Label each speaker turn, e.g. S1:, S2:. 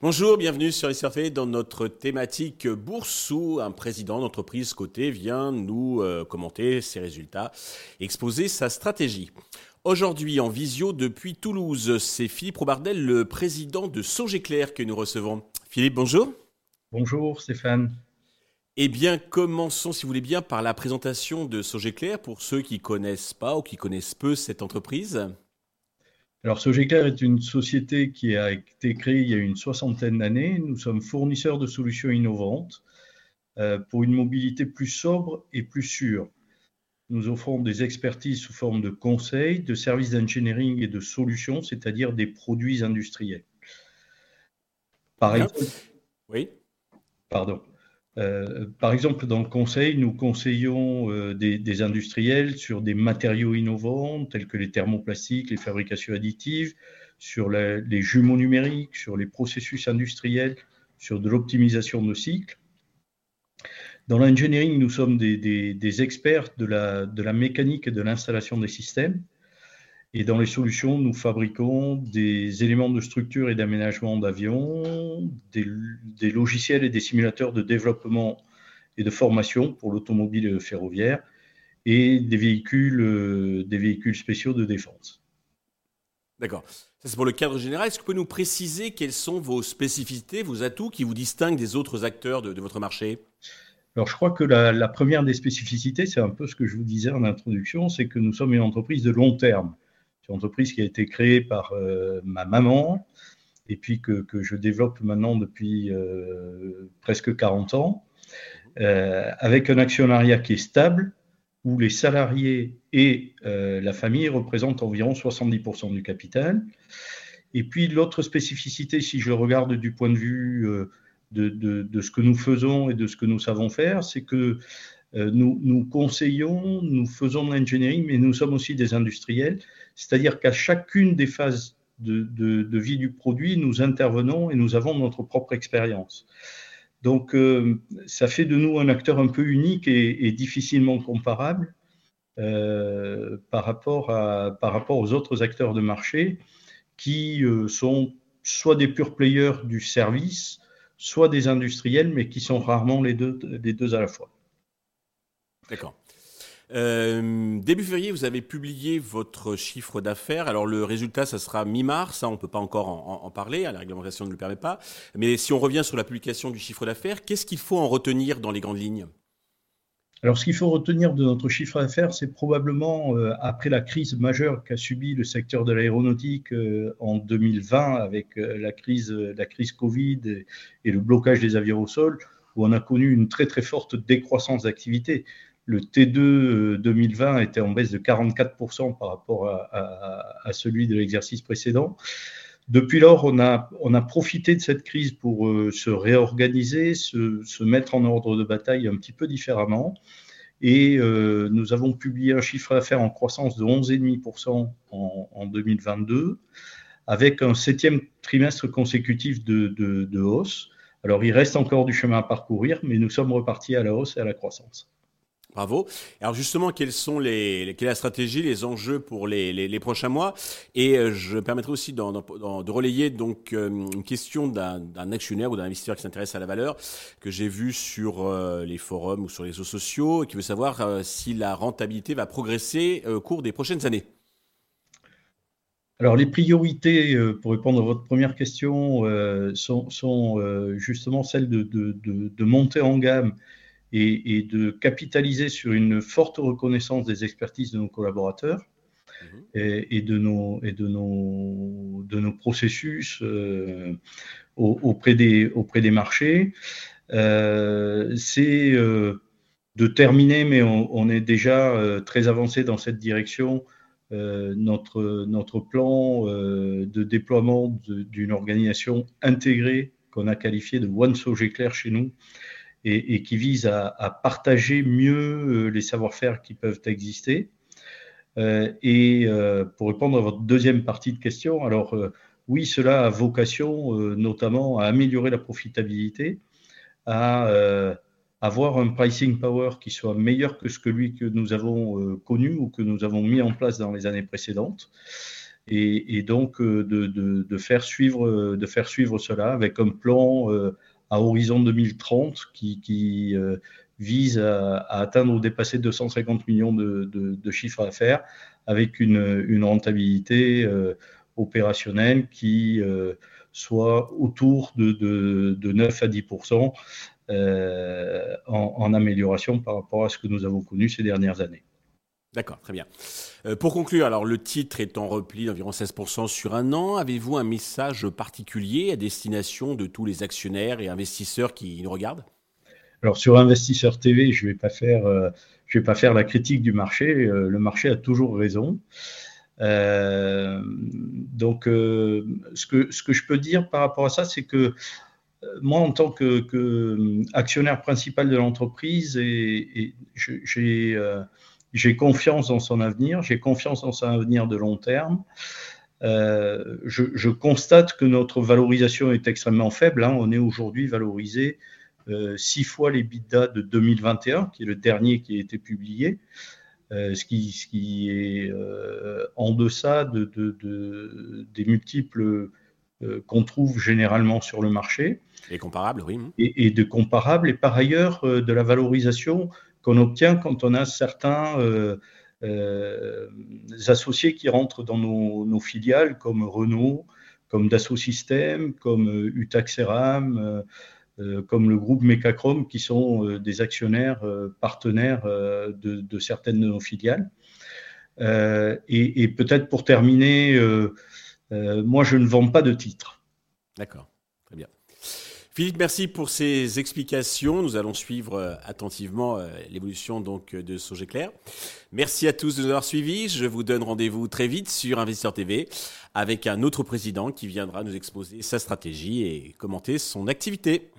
S1: Bonjour, bienvenue sur SRF dans notre thématique bourse où un président d'entreprise côté vient nous euh, commenter ses résultats, exposer sa stratégie. Aujourd'hui en visio depuis Toulouse, c'est Philippe Robardel, le président de Sogeclair que nous recevons. Philippe, bonjour.
S2: Bonjour Stéphane.
S1: Eh bien, commençons, si vous voulez bien, par la présentation de Sogeclair pour ceux qui connaissent pas ou qui connaissent peu cette entreprise.
S2: Alors, Sogeclair est une société qui a été créée il y a une soixantaine d'années. Nous sommes fournisseurs de solutions innovantes euh, pour une mobilité plus sobre et plus sûre. Nous offrons des expertises sous forme de conseils, de services d'engineering et de solutions, c'est-à-dire des produits industriels. Par exemple,
S1: oui.
S2: Pardon. Euh, par exemple, dans le conseil, nous conseillons euh, des, industriels sur des matériaux innovants tels que les thermoplastiques, les fabrications additives, sur les jumeaux numériques, sur les processus industriels, sur de l'optimisation de cycles. Dans l'engineering, nous sommes des, experts de la mécanique et de l'installation des systèmes. Et dans les solutions, nous fabriquons des éléments de structure et d'aménagement d'avions, des, logiciels et des simulateurs de développement et de formation pour l'automobile ferroviaire et des véhicules, euh, des véhicules spéciaux de défense.
S1: D'accord. Ça, c'est pour le cadre général. Est-ce que vous pouvez nous préciser quelles sont vos spécificités, vos atouts qui vous distinguent des autres acteurs de, votre marché?
S2: Alors, je crois que la, la, première des spécificités, c'est un peu ce que je vous disais en introduction, c'est que nous sommes une entreprise de long terme. C'est une entreprise qui a été créée par euh, ma maman et puis que, je développe maintenant depuis euh, presque 40 ans, euh, avec un actionnariat qui est stable, où les salariés et la famille représentent environ 70% du capital. Et puis l'autre spécificité, si je regarde du point de vue de, de, ce que nous faisons et de ce que nous savons faire, c'est que nous, nous, conseillons, nous faisons de l'engineering, mais nous sommes aussi des industriels. C'est-à-dire qu'à chacune des phases de, vie du produit, nous intervenons et nous avons notre propre expérience. Donc, euh, ça fait de nous un acteur un peu unique et, difficilement comparable euh, par, rapport à, par rapport aux autres acteurs de marché qui euh, sont soit des pure players du service, soit des industriels, mais qui sont rarement les deux, les deux à la fois.
S1: D'accord. Euh, début février, vous avez publié votre chiffre d'affaires. Alors le résultat, ça sera mi-mars. Ça, on ne peut pas encore en, parler. Hein, la réglementation ne le permet pas. Mais si on revient sur la publication du chiffre d'affaires, qu'est-ce qu'il faut en retenir dans les grandes lignes?
S2: Alors, ce qu'il faut retenir de notre chiffre d'affaires, c'est probablement euh, après la crise majeure qu'a subi le secteur de l'aéronautique euh, en 2020 avec la crise, la crise Covid et, le blocage des avions au sol, où on a connu une très très forte décroissance d'activité. Le T2 2020 euh, était en baisse de 44% par rapport à, celui de l'exercice précédent. Depuis lors, on a, profité de cette crise pour euh, se réorganiser, se, mettre en ordre de bataille un petit peu différemment. Et euh, nous avons publié un chiffre d'affaires en croissance de 11,5% en, en 2022, avec un septième trimestre consécutif de hausse. Alors, il reste encore du chemin à parcourir, mais nous sommes repartis à la hausse et à la croissance.
S1: Bravo. Alors justement, quelles sont quelle est la stratégie, les enjeux pour les, prochains mois? Et euh, je permettrai aussi de relayer donc euh, une question d'un actionnaire ou d'un investisseur qui s'intéresse à la valeur que j'ai vu sur euh, les forums ou sur les réseaux sociaux et qui veut savoir si la rentabilité va progresser au cours des prochaines années.
S2: Alors les priorités, pour répondre à votre première question, sont, justement celles de monter en gamme et, de capitaliser sur une forte reconnaissance des expertises de nos collaborateurs mhm. et, de, nos, et de, nos, de nos processus euh, auprès, des, auprès des marchés. Euh, c'est euh, de terminer, mais on, est déjà très avancé dans cette direction, notre, notre plan de déploiement d'une organisation intégrée qu'on a qualifiée de One Clair chez nous, et, qui vise à, partager mieux euh, les savoir-faire qui peuvent exister. Euh, et euh, pour répondre à votre deuxième partie de question, alors oui, cela a vocation notamment à améliorer la profitabilité, à, avoir un pricing power qui soit meilleur que celui que nous avons connu ou que nous avons mis en place dans les années précédentes. Et, donc de faire suivre cela avec un plan à horizon 2030 qui, vise à, atteindre ou dépasser 250 millions de, de, chiffres d'affaires avec une, rentabilité euh, opérationnelle qui euh, soit autour de, 9 à 10 euh, en, amélioration par rapport à ce que nous avons connu ces dernières années.
S1: D'accord, très bien. pour conclure, alors le titre est en repli d'environ 16% sur un an. Avez-vous un message particulier à destination de tous les actionnaires et investisseurs qui nous regardent?
S2: Alors sur Investisseur TV, je ne vais, pas faire, euh, vais pas faire la critique du marché. Euh, le marché a toujours raison. Euh, donc ce, que, ce que je peux dire par rapport à ça, c'est que moi, en tant qu'actionnaire principal de l'entreprise, j'ai confiance dans son avenir, j'ai confiance dans son avenir de long terme. je, constate que notre valorisation est extrêmement faible. Hein. On est aujourd'hui valorisé euh, six fois les bidas de 2021, qui est le dernier qui a été publié, euh, ce, qui, ce, qui, est euh, en deçà de, de, des multiples qu'on trouve généralement sur le marché.
S1: Et comparables, oui.
S2: Et, de comparables, et par ailleurs de la valorisation qu'on obtient quand on a certains associés qui rentrent dans nos, filiales, comme Renault, comme Dassault Systèmes, comme Utaxeram, euh, comme le groupe Mecachrome, qui sont euh, des actionnaires euh, partenaires de, certaines de nos filiales. et, peut-être pour terminer, moi, je ne vends pas de titres.
S1: D'accord. Philippe, merci pour ces explications. Nous allons suivre attentivement l'évolution donc de Sogeclair. Merci à tous de nous avoir suivis. Je vous donne rendez-vous très vite sur Investisseur TV avec un autre président qui viendra nous exposer sa stratégie et commenter son activité.